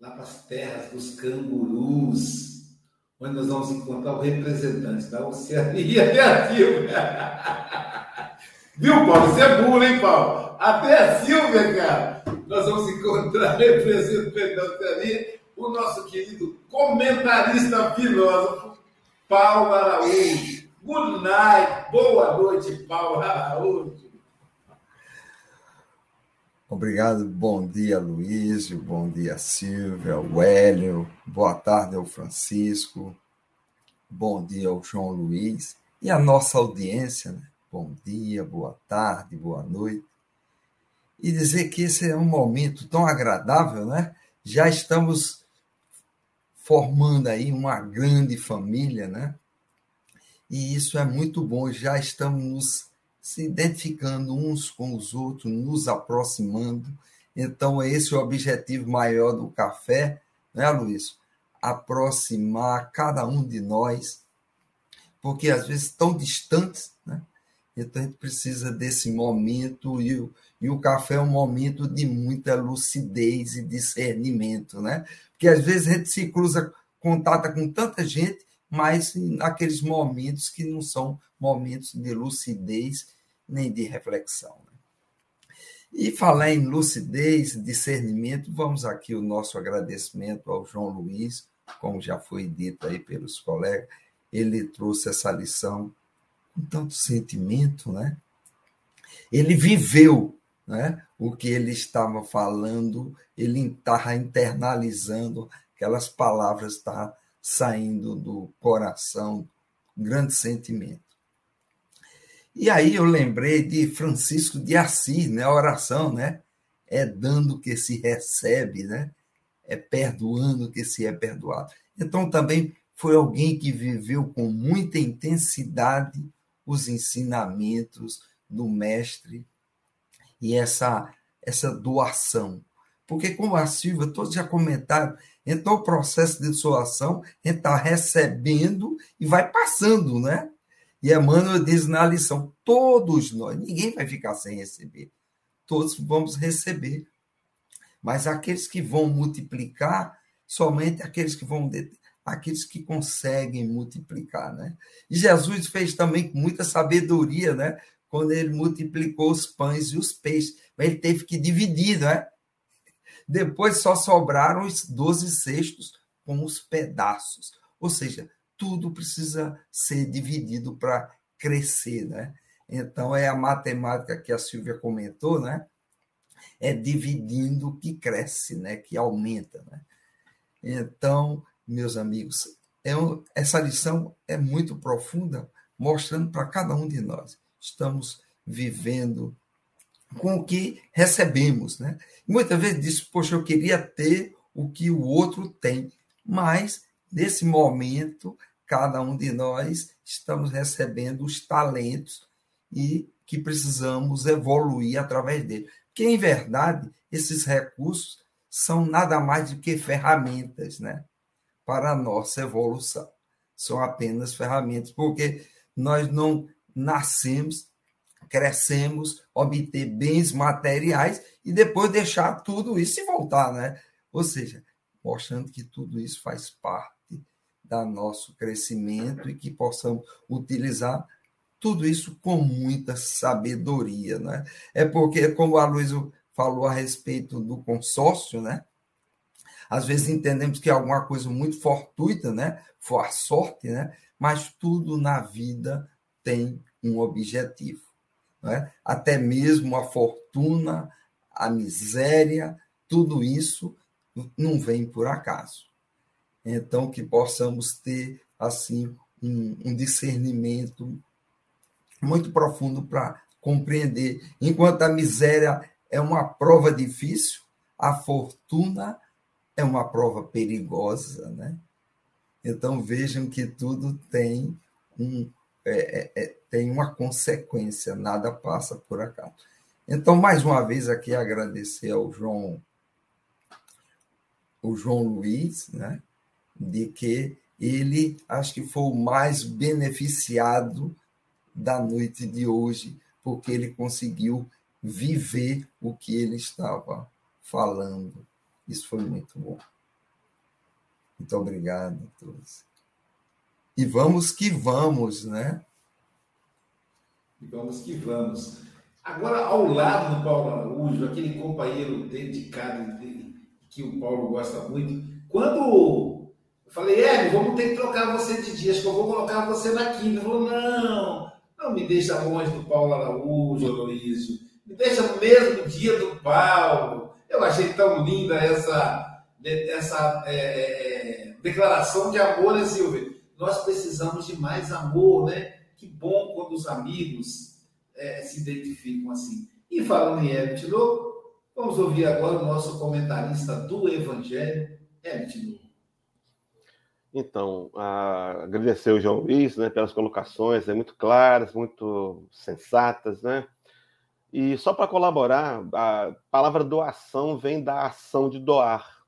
lá para as terras dos cangurus, onde nós vamos encontrar o representante da Oceania, até. Viu, Paulo? Você é burro, hein, Paulo? Até a Silvia, cara. Nós vamos encontrar representante da Oceania, o nosso querido comentarista filósofo, Paulo Araújo. Good night, boa noite, Paulo Araújo. Obrigado, bom dia, Luísio, bom dia, Silvia, o Hélio, boa tarde ao Francisco, bom dia ao João Luiz e a nossa audiência, né? Bom dia, boa tarde, boa noite. E dizer que esse é um momento tão agradável, né? Já estamos formando aí uma grande família, né? E isso é muito bom, já estamos nos se identificando uns com os outros, nos aproximando. Então, esse é o objetivo maior do café, né, Luiz? Aproximar cada um de nós, porque às vezes tão distantes, né? Então, a gente precisa desse momento, e o, e o café é um momento de muita lucidez e discernimento, né? Porque às vezes a gente se cruza, contata com tanta gente mas naqueles momentos que não são momentos de lucidez nem de reflexão. Né? E falar em lucidez, discernimento, vamos aqui o nosso agradecimento ao João Luiz, como já foi dito aí pelos colegas, ele trouxe essa lição com tanto sentimento, né? Ele viveu né, o que ele estava falando, ele estava internalizando aquelas palavras, estava saindo do coração, um grande sentimento. E aí eu lembrei de Francisco de Assis, né? A oração, né? É dando que se recebe, né? É perdoando que se é perdoado. Então também foi alguém que viveu com muita intensidade os ensinamentos do mestre e essa essa doação. Porque como a Silvia, todos já comentaram, então, o processo de doação, a gente está recebendo e vai passando, né? E Emmanuel diz na lição: todos nós, ninguém vai ficar sem receber, todos vamos receber. Mas aqueles que vão multiplicar, somente aqueles que vão aqueles que conseguem multiplicar, né? E Jesus fez também com muita sabedoria, né? Quando ele multiplicou os pães e os peixes, mas ele teve que dividir, né? Depois só sobraram os 12 cestos com os pedaços. Ou seja, tudo precisa ser dividido para crescer, né? Então é a matemática que a Silvia comentou, né? É dividindo que cresce, né? Que aumenta, né? Então, meus amigos, é um, essa lição é muito profunda, mostrando para cada um de nós. Estamos vivendo com o que recebemos. Né? muitas vezes diz, poxa, eu queria ter o que o outro tem, mas nesse momento, cada um de nós estamos recebendo os talentos e que precisamos evoluir através dele. Porque, em verdade, esses recursos são nada mais do que ferramentas né, para a nossa evolução. São apenas ferramentas, porque nós não nascemos crescemos, obter bens materiais e depois deixar tudo isso e voltar, né? Ou seja, mostrando que tudo isso faz parte do nosso crescimento e que possamos utilizar tudo isso com muita sabedoria, né? É porque, como a Luísa falou a respeito do consórcio, né? Às vezes entendemos que é alguma coisa muito fortuita, né? For a sorte, né? mas tudo na vida tem um objetivo. É? Até mesmo a fortuna, a miséria, tudo isso não vem por acaso. Então, que possamos ter assim um, um discernimento muito profundo para compreender. Enquanto a miséria é uma prova difícil, a fortuna é uma prova perigosa, né? Então vejam que tudo tem um é, é, é, tem uma consequência, nada passa por acaso. Então mais uma vez aqui agradecer ao João o João Luiz, né? De que ele acho que foi o mais beneficiado da noite de hoje, porque ele conseguiu viver o que ele estava falando. Isso foi muito bom. Muito obrigado a todos. E vamos que vamos, né? E vamos que vamos. Agora, ao lado do Paulo Araújo, aquele companheiro dedicado que o Paulo gosta muito, quando eu falei, é, vamos ter que trocar você de dias, que eu vou colocar você na quinta. Ele falou, não, não me deixa longe do Paulo Araújo, Aloysio. Me deixa no mesmo dia do Paulo. Eu achei tão linda essa, essa é, é, é, declaração de amor, né, Silvia? Nós precisamos de mais amor, né? Que bom quando os amigos é, se identificam assim. E falando em Herbert Lobo, vamos ouvir agora o nosso comentarista do Evangelho, Herbert Lobo. Então, agradecer o João Luiz né, pelas colocações, é muito claras, muito sensatas, né? E só para colaborar, a palavra doação vem da ação de doar.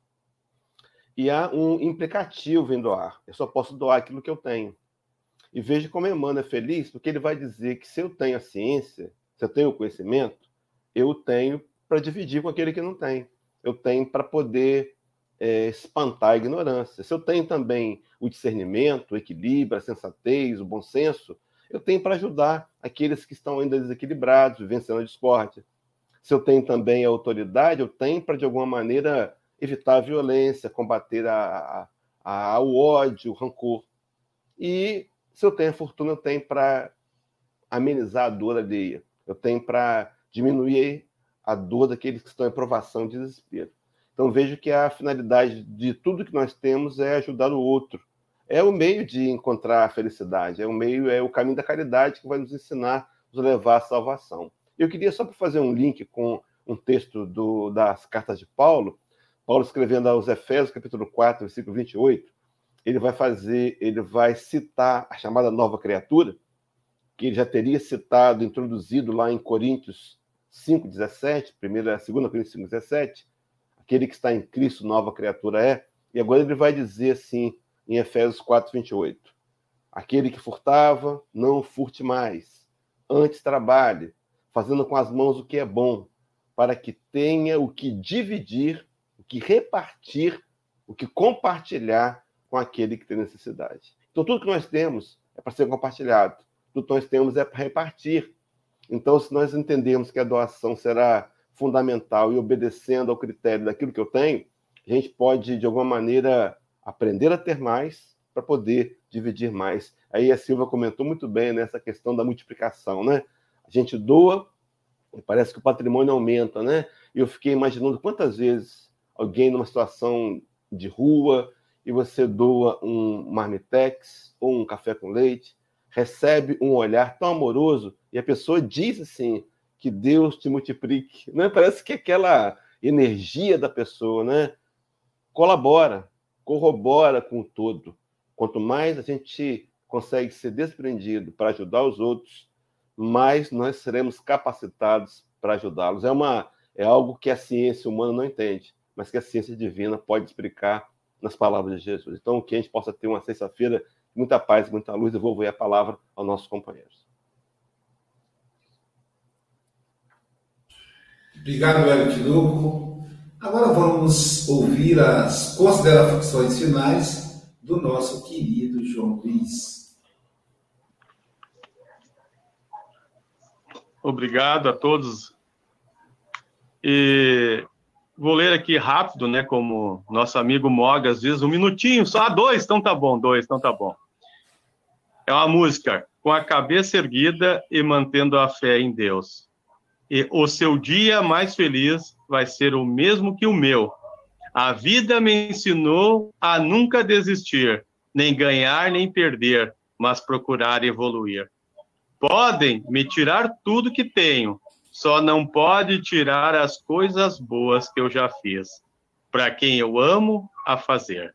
E há um implicativo em doar. Eu só posso doar aquilo que eu tenho. E veja como Emmanuel é feliz, porque ele vai dizer que se eu tenho a ciência, se eu tenho o conhecimento, eu tenho para dividir com aquele que não tem. Eu tenho para poder é, espantar a ignorância. Se eu tenho também o discernimento, o equilíbrio, a sensatez, o bom senso, eu tenho para ajudar aqueles que estão ainda desequilibrados, vencendo a discórdia. Se eu tenho também a autoridade, eu tenho para, de alguma maneira, evitar a violência, combater a, a, a, o ódio, o rancor. E se eu tenho a fortuna, eu tenho para amenizar a dor alheia. Eu tenho para diminuir a dor daqueles que estão em provação e desespero. Então vejo que a finalidade de tudo que nós temos é ajudar o outro. É o meio de encontrar a felicidade, é o meio, é o caminho da caridade que vai nos ensinar, nos levar à salvação. Eu queria só para fazer um link com um texto do, das cartas de Paulo, Paulo escrevendo aos Efésios, capítulo 4, versículo 28, ele vai fazer, ele vai citar a chamada nova criatura, que ele já teria citado, introduzido lá em Coríntios 5:17, primeira, segunda Coríntios 5:17, aquele que está em Cristo, nova criatura é. E agora ele vai dizer assim, em Efésios 4, 28. Aquele que furtava, não furte mais. Antes trabalhe, fazendo com as mãos o que é bom, para que tenha o que dividir, o que repartir, o que compartilhar com aquele que tem necessidade. Então, tudo que nós temos é para ser compartilhado. Tudo que nós temos é para repartir. Então, se nós entendemos que a doação será fundamental e obedecendo ao critério daquilo que eu tenho, a gente pode, de alguma maneira, aprender a ter mais para poder dividir mais. Aí a Silva comentou muito bem nessa questão da multiplicação, né? A gente doa e parece que o patrimônio aumenta, né? E eu fiquei imaginando quantas vezes alguém numa situação de rua e você doa um marmitex ou um café com leite, recebe um olhar tão amoroso e a pessoa diz assim: que Deus te multiplique. Né? Parece que aquela energia da pessoa né? colabora, corrobora com o todo. Quanto mais a gente consegue ser desprendido para ajudar os outros, mais nós seremos capacitados para ajudá-los. É, uma, é algo que a ciência humana não entende, mas que a ciência divina pode explicar nas palavras de Jesus. Então, que a gente possa ter uma sexta-feira muita paz, muita luz. Eu vou ver a palavra aos nossos companheiros. Obrigado, Hélio Tinoco. Agora vamos ouvir as considerações finais do nosso querido João Luiz. Obrigado a todos. E vou ler aqui rápido, né? Como nosso amigo Mogas diz, um minutinho, só ah, dois, então tá bom, dois, então tá bom. É uma música com a cabeça erguida e mantendo a fé em Deus. E o seu dia mais feliz vai ser o mesmo que o meu. A vida me ensinou a nunca desistir, nem ganhar nem perder, mas procurar evoluir. Podem me tirar tudo que tenho, só não pode tirar as coisas boas que eu já fiz, para quem eu amo a fazer.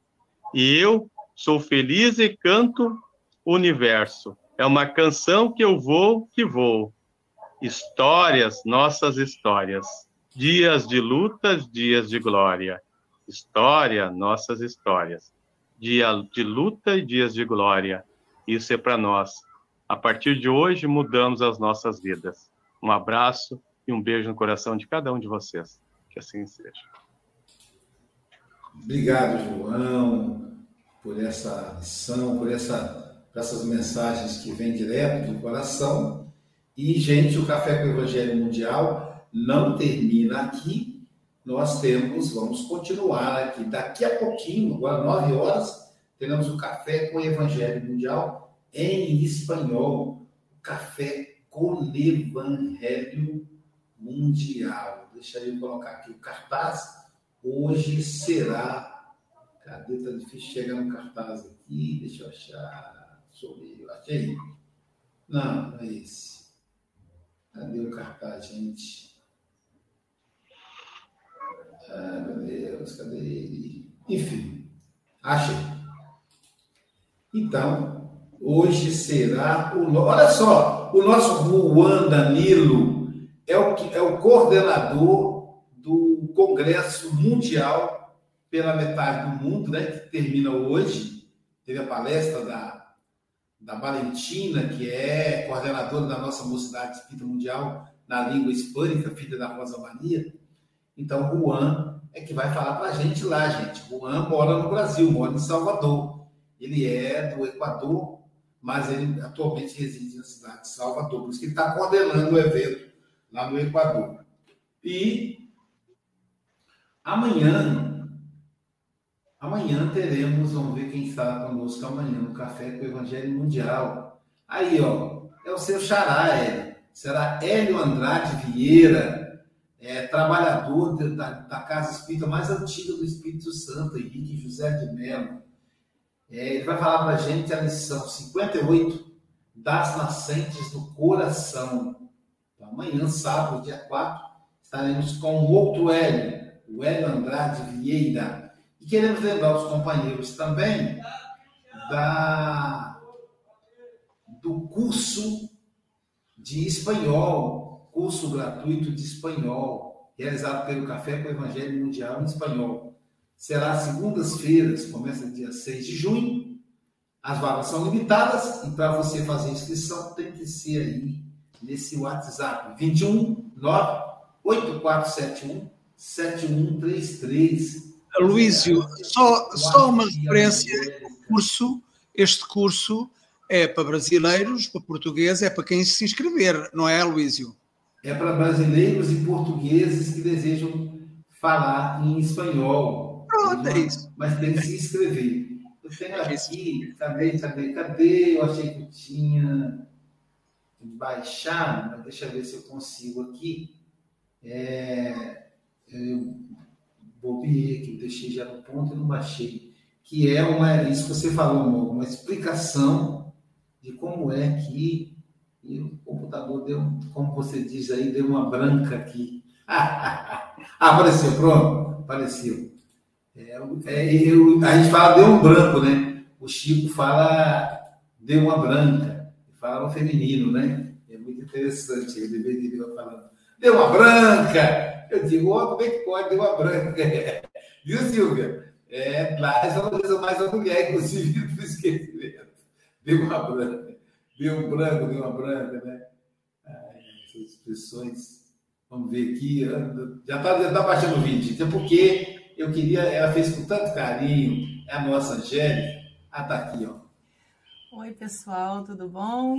E eu sou feliz e canto universo. É uma canção que eu vou, que vou. Histórias, nossas histórias. Dias de lutas, dias de glória. História, nossas histórias. Dia de luta e dias de glória. Isso é para nós a partir de hoje, mudamos as nossas vidas. Um abraço e um beijo no coração de cada um de vocês. Que assim seja. Obrigado, João, por essa lição, por, essa, por essas mensagens que vêm direto do coração. E, gente, o Café com o Evangelho Mundial não termina aqui. Nós temos, vamos continuar aqui. Daqui a pouquinho, agora nove horas, teremos o Café com o Evangelho Mundial em espanhol, Café com Evangelho Mundial. Deixa eu colocar aqui o cartaz. Hoje será. Cadê? Tá difícil chegar no cartaz aqui. Deixa eu achar. Sorriu. Achei. Não, não é esse. Cadê o cartaz, gente? Ah, meu Deus, cadê ele? Enfim, achei. Então, Hoje será o. Olha só, o nosso Juan Danilo é o, é o coordenador do Congresso Mundial pela metade do mundo, né, que termina hoje. Teve a palestra da, da Valentina, que é coordenadora da nossa Mocidade Espírita Mundial na língua hispânica, filha da Rosa Maria. Então, Juan é que vai falar para a gente lá, gente. Juan mora no Brasil, mora em Salvador. Ele é do Equador, mas ele atualmente reside na cidade de Salvador, por isso que ele está coordenando o evento lá no Equador. E amanhã, amanhã teremos, vamos ver quem está conosco amanhã no Café com o Evangelho Mundial. Aí, ó, é o seu xará, Hélio. Será Hélio Andrade Vieira, é, trabalhador de, da, da casa espírita mais antiga do Espírito Santo, Henrique José de Mello é, ele vai falar para a gente a lição 58 das nascentes do coração. Então, amanhã, sábado, dia 4, estaremos com o outro Hélio, o Hélio Andrade Vieira. E queremos lembrar os companheiros também da, do curso de espanhol, curso gratuito de espanhol, realizado pelo Café com o Evangelho Mundial em Espanhol será segundas-feiras, começa dia 6 de junho. As vagas são limitadas e para você fazer inscrição tem que ser aí nesse WhatsApp 21 8471 7133. Luísio, só, só uma referência, curso, este curso é para brasileiros, para portugueses, é para quem se inscrever, não é, Luísio? É para brasileiros e portugueses que desejam falar em espanhol. Pronto, é isso. Mas tem que se inscrever. Eu tenho é aqui, cadê, cadê, cadê? Eu achei que tinha baixado, mas deixa eu ver se eu consigo aqui. É, eu bobiei aqui, deixei já no ponto e não baixei. Que é uma, isso que você falou, uma explicação de como é que e o computador deu, como você diz aí, deu uma branca aqui. apareceu, pronto, apareceu. É, é, eu, a gente fala deu um branco, né? O Chico fala deu uma branca, fala no feminino, né? É muito interessante. Ele deveria falando, deu uma branca. Eu digo, oh, como é que pode? Deu uma branca. Viu, Silvia? É, mais uma coisa mais uma mulher, inclusive, do esquecimento. Deu uma branca. Deu um branco, deu uma branca, né? Ai, essas expressões. Vamos ver aqui. Já está já tá baixando o vídeo. Então, porque eu queria, ela fez com tanto carinho, é a nossa Angélica. Ah, tá aqui, ó. Oi, pessoal, tudo bom?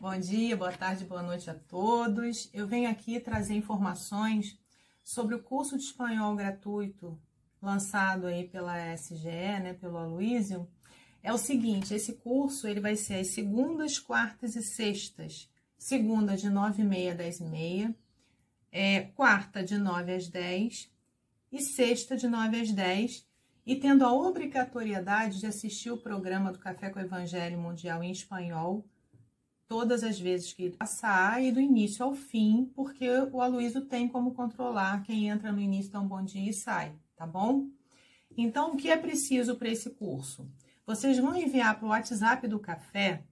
Bom dia, boa tarde, boa noite a todos. Eu venho aqui trazer informações sobre o curso de espanhol gratuito lançado aí pela SGE, né, pelo Aloísio, é o seguinte, esse curso ele vai ser às segundas, quartas e sextas. Segunda de 9 e meia a 10 e meia, é, quarta de 9 às 10 e sexta de 9 às 10, e tendo a obrigatoriedade de assistir o programa do Café com o Evangelho Mundial em espanhol todas as vezes que passar e do início ao fim, porque o Aloysio tem como controlar quem entra no início dá um bom dia e sai, tá bom? Então, o que é preciso para esse curso? Vocês vão enviar para o WhatsApp do café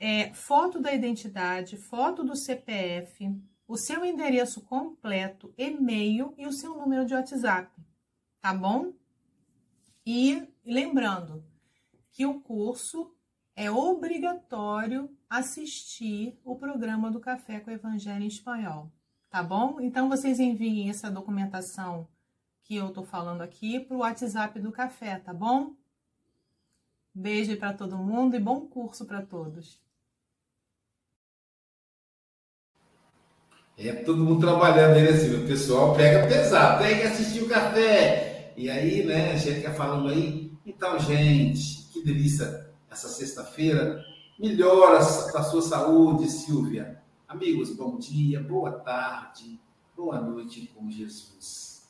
é, foto da identidade, foto do CPF, o seu endereço completo, e-mail e o seu número de WhatsApp, tá bom? E lembrando que o curso é obrigatório assistir o programa do Café com o Evangelho em Espanhol, tá bom? Então vocês enviem essa documentação que eu tô falando aqui para o WhatsApp do Café, tá bom? Beijo para todo mundo e bom curso para todos. É todo mundo trabalhando aí, né, Silvio? O pessoal pega pesado, tem que assistir o café. E aí, né, a gente quer falando aí. Então, gente, que delícia essa sexta-feira. Melhora a sua saúde, Silvia. Amigos, bom dia, boa tarde, boa noite com Jesus.